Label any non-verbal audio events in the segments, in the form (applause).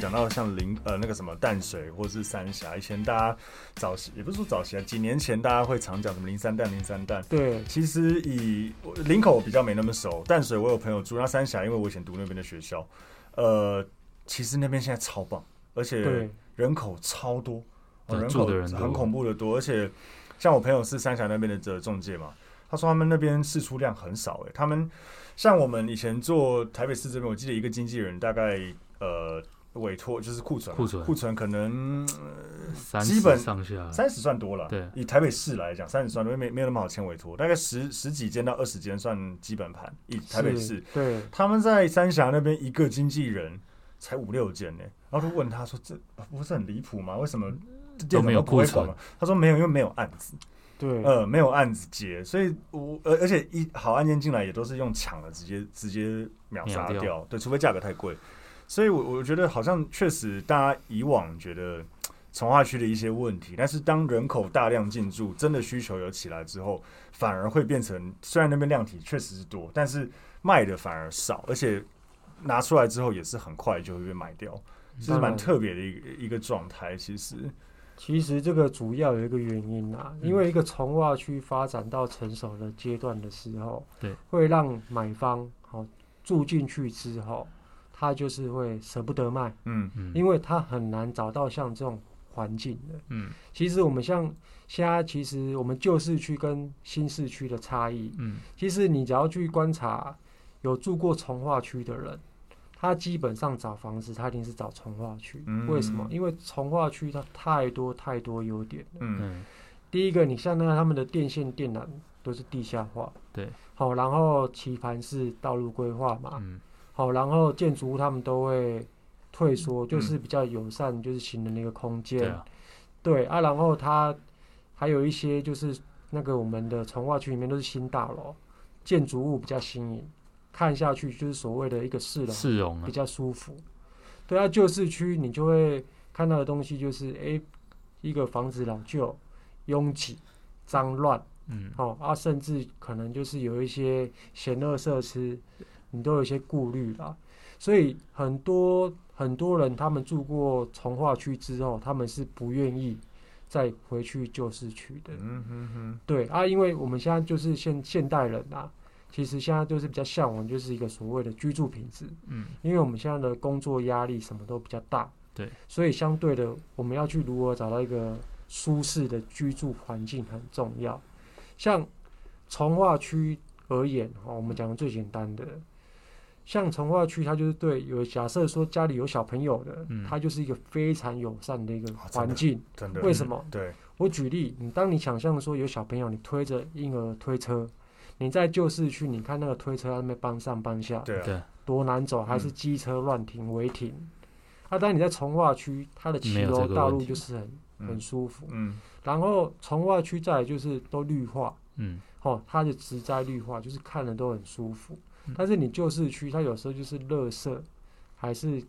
然后像林呃那个什么淡水或是三峡，以前大家早期也不是说早期啊，几年前大家会常讲什么林三淡林三淡。对，其实以林口比较没那么熟，淡水我有朋友住，那三峡因为我以前读那边的学校，呃，其实那边现在超棒，而且人口超多，人口很恐怖的多，而且像我朋友是三峡那边的这中介嘛，他说他们那边事出量很少，哎，他们像我们以前做台北市这边，我记得一个经纪人大概呃。委托就是库存，库存库存可能基本上下三十算多了。对，以台北市来讲，三十算多，没没有那么好签委托，大概十十几间到二十间算基本盘。以台北市，对，他们在三峡那边一个经纪人才五六间呢。然后就问他说：“这不是很离谱吗？为什么都没有库存？”他说：“没有，因为没有案子。对，呃，没有案子接，所以我而而且一好案件进来也都是用抢的，直接直接秒杀掉。掉对，除非价格太贵。”所以，我我觉得好像确实，大家以往觉得从化区的一些问题，但是当人口大量进驻，真的需求有起来之后，反而会变成，虽然那边量体确实是多，但是卖的反而少，而且拿出来之后也是很快就会被卖掉，这是蛮特别的一个一个状态。其实，其实这个主要有一个原因啊，因为一个从化区发展到成熟的阶段的时候，对，会让买方好住进去之后。他就是会舍不得卖，嗯嗯，因为他很难找到像这种环境的，嗯。其实我们像现在，其实我们旧市区跟新市区的差异，嗯，其实你只要去观察有住过从化区的人，他基本上找房子，他一定是找从化区。为什么？因为从化区它太多太多优点了，嗯。第一个，你像那个他们的电线电缆都是地下化，对，好，然后棋盘式道路规划嘛，嗯。好，然后建筑物他们都会退缩，就是比较友善，就是行人的一个空间。对啊，对啊，然后它还有一些就是那个我们的从化区里面都是新大楼，建筑物比较新颖，看下去就是所谓的一个市容，市容比较舒服。对啊，旧市区你就会看到的东西就是，哎，一个房子老旧、拥挤、脏乱，嗯，好啊，甚至可能就是有一些险恶设施。你都有一些顾虑啦，所以很多很多人他们住过从化区之后，他们是不愿意再回去旧市区的。嗯哼哼，对啊，因为我们现在就是现现代人啊，其实现在就是比较向往就是一个所谓的居住品质。嗯，因为我们现在的工作压力什么都比较大，对，所以相对的，我们要去如何找到一个舒适的居住环境很重要。像从化区而言，哈，我们讲的最简单的。像从化区，它就是对有假设说家里有小朋友的，嗯，它就是一个非常友善的一个环境。哦，真的，真的，为什么？嗯，对，我举例，你当你想象说有小朋友，你推着婴儿推车，你在旧市区，你看那个推车在那边搬上搬下，对啊，多难走，还是机车乱停违停。啊，当你在从化区，它的骑楼道路就是很很舒服，嗯，然后从化区再来就是都绿化，嗯，哦，它的植栽绿化就是看着都很舒服。但是你旧市区，它有时候就是垃圾，还是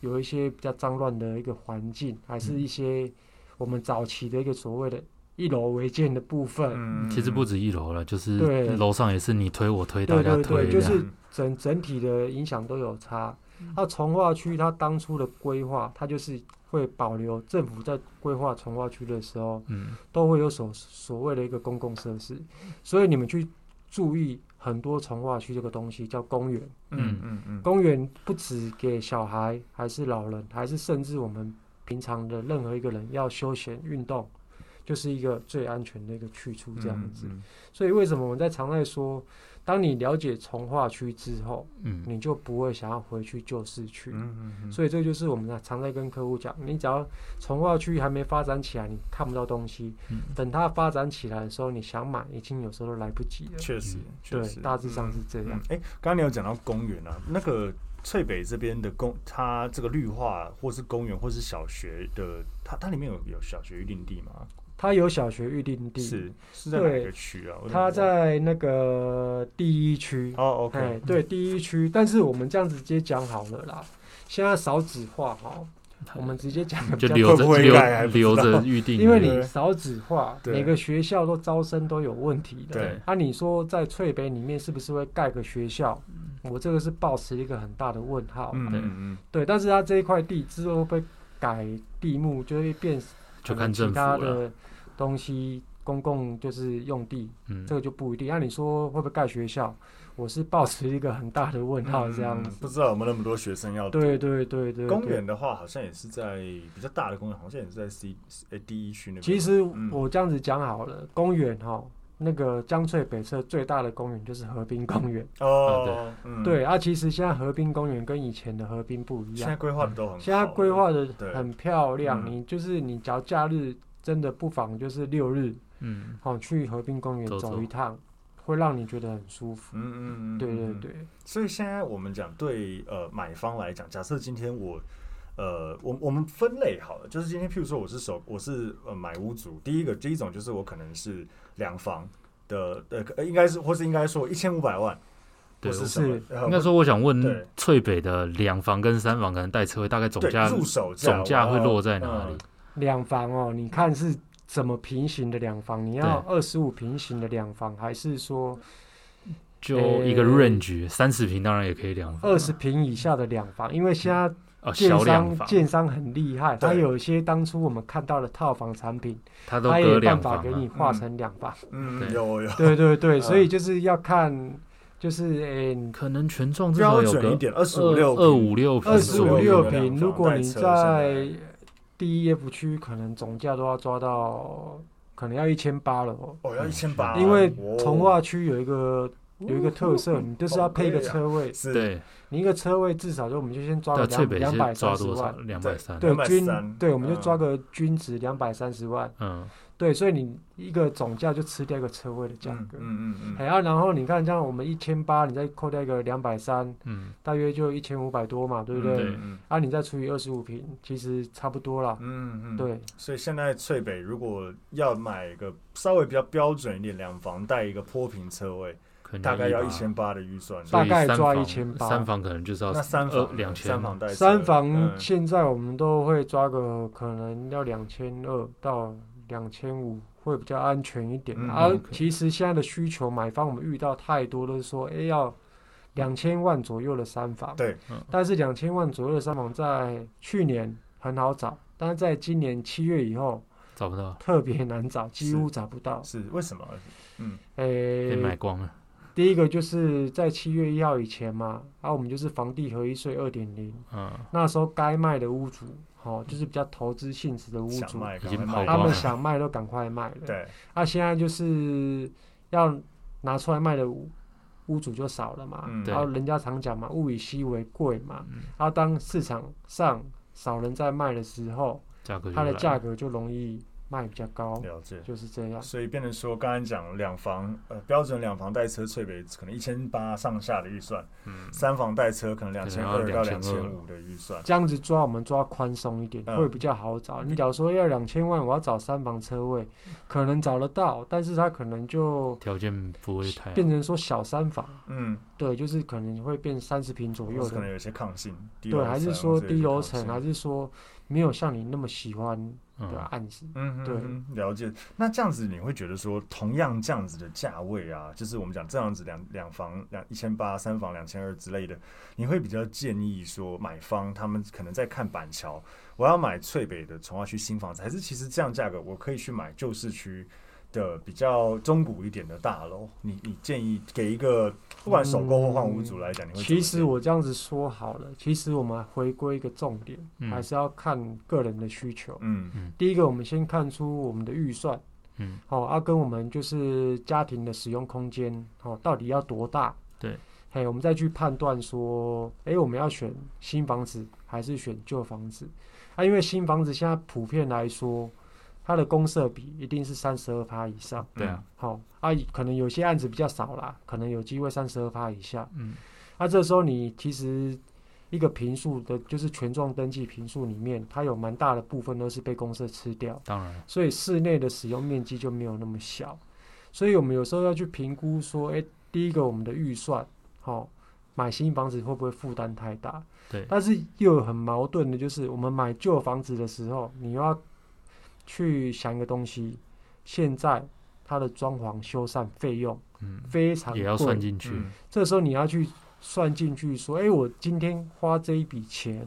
有一些比较脏乱的一个环境，还是一些我们早期的一个所谓的“一楼违建”的部分。嗯，其实不止一楼了，就是楼上也是你推我推，大家推，对对对，就是整整体的影响都有差。那从化区它当初的规划，它就是会保留政府在规划从化区的时候，嗯，都会有所所谓的一个公共设施，所以你们去注意。很多从化区这个东西叫公园，嗯嗯嗯，公园不止给小孩，还是老人，还是甚至我们平常的任何一个人要休闲运动，就是一个最安全的一个去处，这样子。所以为什么我们在常在说？当你了解从化区之后，嗯，你就不会想要回去旧市区，嗯嗯嗯，所以这就是我们常在跟客户讲，你只要从化区还没发展起来，你看不到东西，嗯，等它发展起来的时候，你想买，已经有时候都来不及了。确实，对，大致上是这样。哎，刚刚你有讲到公园啊，那个翠北这边的公，它这个绿化或是公园或是小学的，它它里面有有小学预定地吗？它有小学预定地，是是在哪个区啊？它在那个第一区。哦，OK，对，第一区。但是我们这样子直接讲好了啦。现在少子化哈，我们直接讲就留着留 (laughs) 留着预定，因为你少子化，每个学校都招生都有问题的。对，那你说在翠北里面是不是会盖个学校？我这个是抱持一个很大的问号。嗯嗯对，但是它这一块地之后会改地目，就会变就看政府了。东西公共就是用地，嗯，这个就不一定。那、啊、你说会不会盖学校？我是抱持一个很大的问号，这样子、嗯。不知道有没有那么多学生要？对对对对。公园的话，好像也是在比较大的公园，好像也是在 C 诶第一区那边。其实我这样子讲好了，嗯、公园哈，那个江翠北侧最大的公园就是河滨公园。哦，对，嗯、对啊，其实现在河滨公园跟以前的河滨不一样。现在规划的都很好。现在规划的很漂亮，你就是你只要假日。真的不妨就是六日，嗯，好去河滨公园走一趟，走走会让你觉得很舒服。嗯嗯嗯，对对对。所以现在我们讲对呃买方来讲，假设今天我呃我我们分类好了，就是今天譬如说我是首我是呃买屋族，第一个第一种就是我可能是两房的呃应该是或是应该说一千五百万，对是是应该说我想问翠北的两房跟三房可能带车位大概总价入手价总价会落在哪里？两房哦，你看是怎么平行的两房？你要二十五平行的两房，还是说就一个 range 三十平当然也可以两房，二十平以下的两房，因为现在建商建商很厉害，他有一些当初我们看到的套房产品，他都有办法给你画成两房。嗯，有有，对对对，所以就是要看，就是诶，可能权状至少有个二十五六二五六二十五六平，如果你在。D E F 区可能总价都要抓到，可能要一千八了哦。哦，要一千八。因为从化区有一个有一个特色，你就是要配一个车位。对。你一个车位至少就我们就先抓个两两百三十万。两百三。对均对，我们就抓个均值两百三十万。嗯。对，所以你一个总价就吃掉一个车位的价格。嗯嗯嗯。还要然后你看，像我们一千八，你再扣掉一个两百三，嗯，大约就一千五百多嘛，对不对？嗯。啊，你再除以二十五平，其实差不多了。嗯嗯。对。所以现在翠北如果要买一个稍微比较标准一点两房带一个坡平车位，大概要一千八的预算。大概抓一千八。三房可能就是要那三房两千。三房带。三房现在我们都会抓个可能要两千二到。两千五会比较安全一点，而、嗯啊、其实现在的需求，买方我们遇到太多都是说，哎，要两千万左右的三房。对，但是两千万左右的三房在去年很好找，但是在今年七月以后找不到，特别难找，几乎找不到。是，是为什么？嗯，哎买光了。第一个就是在七月一号以前嘛，然、啊、后我们就是房地合一税二点零，嗯，那时候该卖的屋主。好，就是比较投资性质的屋主，他们想卖都赶快卖了。对，那现在就是要拿出来卖的屋屋主就少了嘛。然后人家常讲嘛，物以稀为贵嘛。然后当市场上少人在卖的时候，它的价格就容易。卖比较高，了解，就是这样。所以变成说，刚才讲两房，呃，标准两房带车翠北可能一千八上下的预算，嗯，三房带车可能两千二到两千五的预算。这样子抓，我们抓宽松一点，会比较好找。你假如说要两千万，我要找三房车位，可能找得到，但是他可能就条件不会太变成说小三房，嗯，对，就是可能会变三十平左右的，可能有些抗性，对，还是说低楼层，还是说没有像你那么喜欢。的案子，嗯，对，了解。那这样子你会觉得说，同样这样子的价位啊，就是我们讲这样子两两房两一千八，三房两千二之类的，你会比较建议说，买方他们可能在看板桥，我要买翠北的从化区新房子，还是其实这样价格我可以去买旧市区的比较中古一点的大楼，你你建议给一个不管首购或换屋族来讲，你会？其实我这样子说好了，其实我们回归一个重点，嗯、还是要看个人的需求。嗯嗯。第一个，我们先看出我们的预算，嗯，好、哦，啊，跟我们就是家庭的使用空间，哦，到底要多大？对。嘿，我们再去判断说，哎，我们要选新房子还是选旧房子？啊，因为新房子现在普遍来说。它的公设比一定是三十二趴以上，对啊，好啊，可能有些案子比较少啦，可能有机会三十二趴以下，嗯，那、啊、这时候你其实一个平数的，就是权状登记平数里面，它有蛮大的部分都是被公设吃掉，当然，所以室内的使用面积就没有那么小，所以我们有时候要去评估说，哎、欸，第一个我们的预算，好，买新房子会不会负担太大？对，但是又有很矛盾的，就是我们买旧房子的时候，你要。去想一个东西，现在它的装潢修缮费用，嗯，非常，也要算进去。这时候你要去算进去，说，哎，我今天花这一笔钱，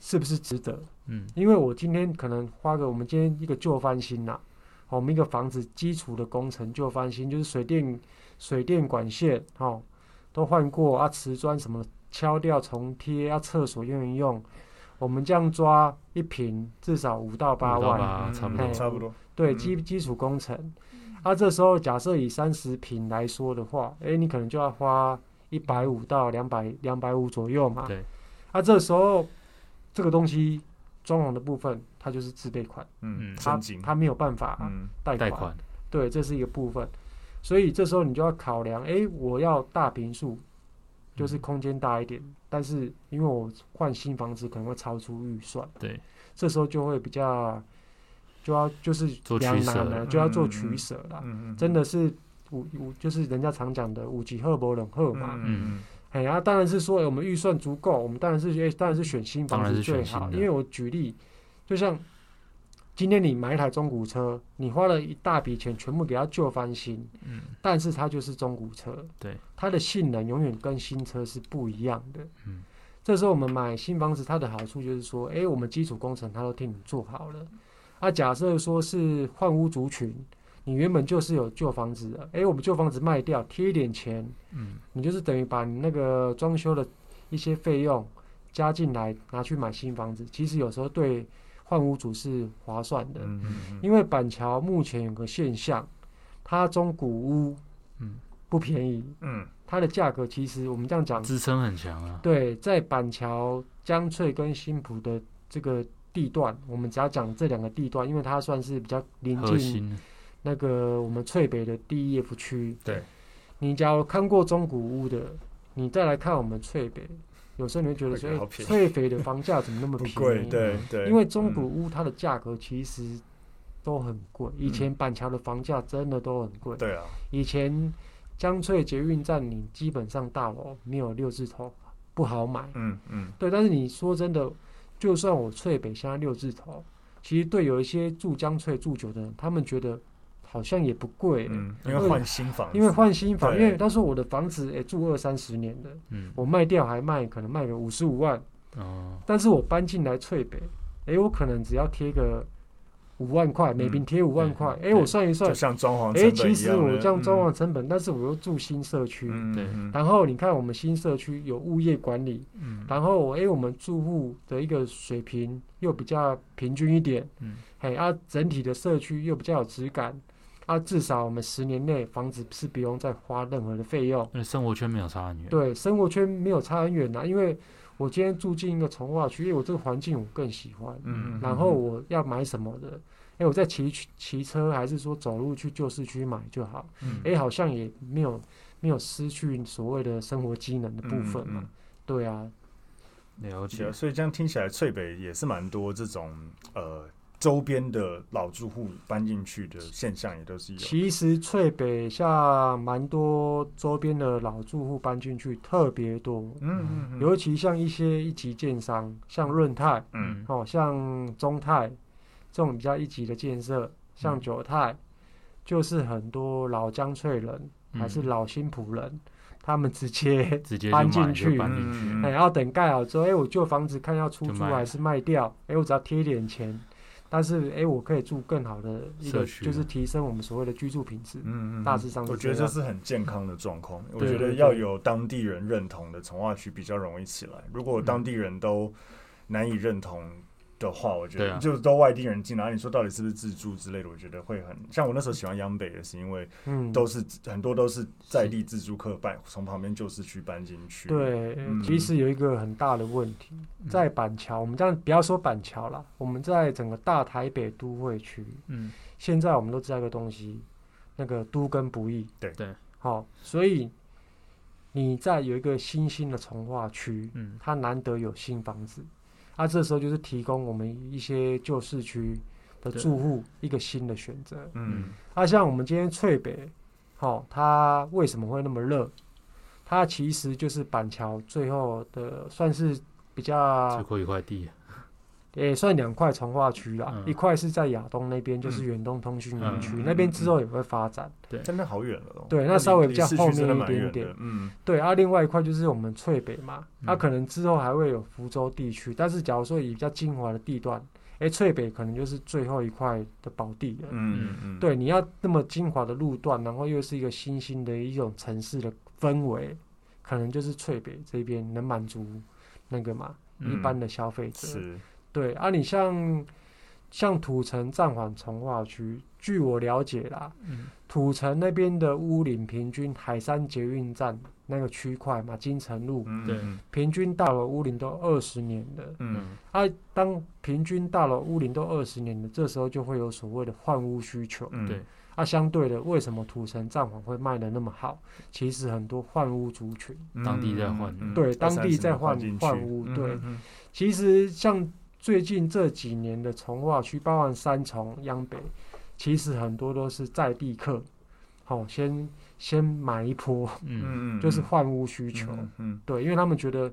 是不是值得？嗯，因为我今天可能花个，我们今天一个旧翻新呐，我们一个房子基础的工程旧翻新，就是水电、水电管线，哦，都换过啊，瓷砖什么敲掉重贴，啊，厕所用一用。我们这样抓一瓶至少五到八万，差不多，差不多。对，基基础工程。啊，这时候假设以三十平来说的话，哎，你可能就要花一百五到两百两百五左右嘛。对。啊，这时候这个东西装潢的部分，它就是自备款。嗯嗯。它它没有办法贷款。对，这是一个部分。所以这时候你就要考量，哎，我要大平数。就是空间大一点，嗯、但是因为我换新房子可能会超出预算，对，这时候就会比较就要就是两难了，就要做取舍了。真的是五五，就是人家常讲的五级赫伯冷赫嘛。嗯嗯。哎呀、啊，当然是说我们预算足够，我们当然是哎，当然是选新房子最好。因为我举例，就像。今天你买一台中古车，你花了一大笔钱，全部给它旧翻新，嗯，但是它就是中古车，对，它的性能永远跟新车是不一样的，嗯，这时候我们买新房子，它的好处就是说，哎，我们基础工程它都替你做好了，啊，假设说是换屋族群，你原本就是有旧房子的，哎，我们旧房子卖掉，贴一点钱，嗯，你就是等于把你那个装修的一些费用加进来，拿去买新房子，其实有时候对。换屋主是划算的，嗯嗯嗯，因为板桥目前有个现象，它中古屋嗯不便宜，嗯，它的价格其实我们这样讲支撑很强啊。对，在板桥江翠跟新浦的这个地段，我们只要讲这两个地段，因为它算是比较临近那个我们翠北的 D E F 区。对，你假如看过中古屋的，你再来看我们翠北。有时候你会觉得说，哎，翠北的房价怎么那么便宜？(laughs) 对对，因为中古屋它的价格其实都很贵。以前板桥的房价真的都很贵。对啊。以前江翠捷运站，你基本上大楼没有六字头不好买。嗯嗯。对，但是你说真的，就算我翠北现在六字头，其实对有一些住江翠住久的人，他们觉得。好像也不贵，嗯，因为换新房，因为换新房，因为他说我的房子，哎，住二三十年的，嗯，我卖掉还卖，可能卖个五十五万，哦，但是我搬进来翠北，哎，我可能只要贴个五万块，每平贴五万块，哎，我算一算，像装潢，哎，其实我这样装潢成本，但是我又住新社区，对，然后你看我们新社区有物业管理，嗯，然后哎，我们住户的一个水平又比较平均一点，嗯，嘿，啊，整体的社区又比较有质感。啊，至少我们十年内房子是不用再花任何的费用。生活圈没有差很远。对，生活圈没有差很远呐，因为我今天住进一个从化区，因为我这个环境我更喜欢。嗯，嗯。然后我要买什么的，哎、欸，我在骑骑车还是说走路去旧市区买就好。嗯。哎、欸，好像也没有没有失去所谓的生活机能的部分嘛。嗯嗯、对啊。了解。所以这样听起来，翠北也是蛮多这种呃。周边的老住户搬进去的现象也都是有。其实翠北像蛮多周边的老住户搬进去特别多，嗯嗯，嗯。尤其像一些一级建商，像润泰，嗯，哦，像中泰这种比较一级的建设，像九泰，嗯、就是很多老江翠人还是老新埔人，嗯、他们直接 (laughs) 直接搬进去，然后等盖好之后，哎，我旧房子看要出租还是卖掉，哎，我只要贴点钱。但是哎、欸，我可以住更好的一个，就是提升我们所谓的居住品质。嗯嗯，大致上我觉得这是很健康的状况。我觉得要有当地人认同的从化区比较容易起来。如果当地人都难以认同。的话，我觉得就是都外地人进来，你说到底是不是自住之类的？我觉得会很像我那时候喜欢央北，也是因为嗯都是很多都是在地自住客搬从旁边旧市区搬进去。对，其实有一个很大的问题，在板桥，我们这样不要说板桥了，我们在整个大台北都会区，嗯，现在我们都知道一个东西，那个都更不易。对对，好，所以你在有一个新兴的从化区，嗯，它难得有新房子。那、啊、这时候就是提供我们一些旧市区的住户一个新的选择。嗯，那、啊、像我们今天翠北，好、哦，它为什么会那么热？它其实就是板桥最后的算是比较最后一块地。也算两块从化区啦，嗯、一块是在亚东那边，就是远东通讯园区那边之后也会发展。对，真的好远了。对，那稍微比较后面一点点。嗯，对啊，另外一块就是我们翠北嘛，它、嗯啊、可能之后还会有福州地区，但是假如说以比较精华的地段，哎、欸，翠北可能就是最后一块的宝地了。嗯嗯嗯。对，你要那么精华的路段，然后又是一个新兴的一种城市的氛围，可能就是翠北这边能满足那个嘛、嗯、一般的消费者。是。对啊，你像像土城暂缓重划区，据我了解啦，嗯、土城那边的屋龄平均海山捷运站那个区块嘛，金城路，对、嗯，平均大楼屋龄都二十年的，嗯，啊，当平均大楼屋龄都二十年的，这时候就会有所谓的换屋需求，嗯、对，啊，相对的，为什么土城暂缓会卖的那么好？其实很多换屋族群，当地在换，嗯、对，当地在换换屋，对，嗯、其实像。最近这几年的从化区，包含三重、央北，其实很多都是在地客，好、哦，先先买一波，嗯。嗯，就是换屋需求，嗯，嗯对，因为他们觉得，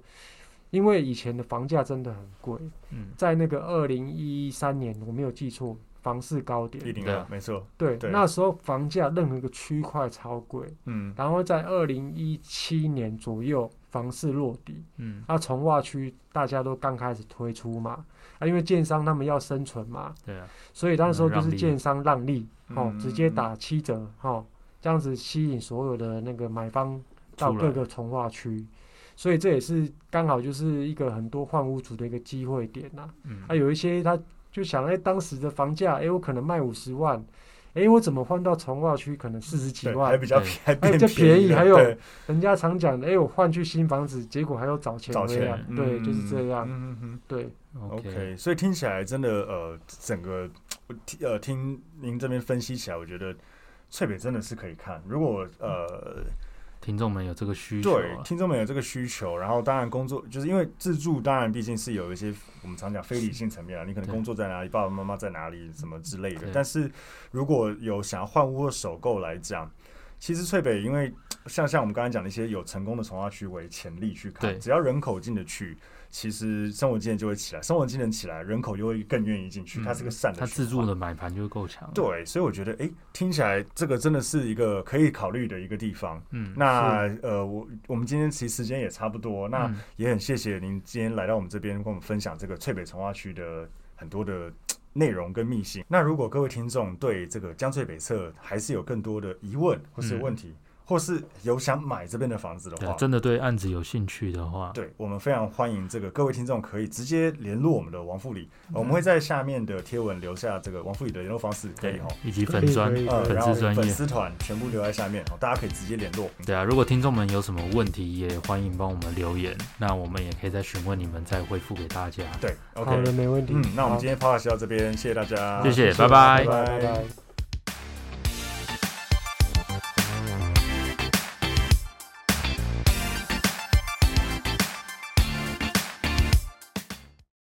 因为以前的房价真的很贵，嗯，在那个二零一三年，我没有记错，房市高点，一定的，没错，对，对。那时候房价任何一个区块超贵，嗯，然后在二零一七年左右，房市落底，嗯，那从化区大家都刚开始推出嘛。啊，因为建商他们要生存嘛，对啊，所以那时候就是建商让利，哦，直接打七折，哦，这样子吸引所有的那个买方到各个从化区，所以这也是刚好就是一个很多换屋主的一个机会点呐。嗯，啊，有一些他就想，哎，当时的房价，哎，我可能卖五十万。哎，我怎么换到从化区可能四十几万，还比较便，还比较便宜，还有人家常讲的，哎，我换去新房子，结果还要找钱回来，对，就是这样，嗯嗯对，OK，所以听起来真的，呃，整个，呃，听您这边分析起来，我觉得翠北真的是可以看，如果呃。听众们有这个需求，对，听众们有这个需求，然后当然工作就是因为自助，当然毕竟是有一些我们常讲非理性层面啊，你可能工作在哪里，爸爸妈妈在哪里，什么之类的。但是如果有想要换屋或首购来讲，其实翠北因为像像我们刚才讲的一些有成功的从化区为潜力去看，只要人口进得去。其实生活机能就会起来，生活机能起来，人口就会更愿意进去。它是个善的，它自助的买盘就够强。对，所以我觉得，哎，听起来这个真的是一个可以考虑的一个地方。嗯，那呃，我我们今天其实时间也差不多，那也很谢谢您今天来到我们这边跟我们分享这个翠北从化区的很多的内容跟密信。那如果各位听众对这个江翠北侧还是有更多的疑问或是问题，嗯或是有想买这边的房子的话，真的对案子有兴趣的话，对我们非常欢迎这个各位听众可以直接联络我们的王副理，我们会在下面的贴文留下这个王副理的联络方式，可以哈，以及粉专、粉丝专业、粉丝团全部留在下面，大家可以直接联络。对啊，如果听众们有什么问题，也欢迎帮我们留言，那我们也可以再询问你们，再回复给大家。对，OK，好的，没问题。嗯，那我们今天 Podcast 到这边，谢谢大家，谢谢，拜拜，拜拜。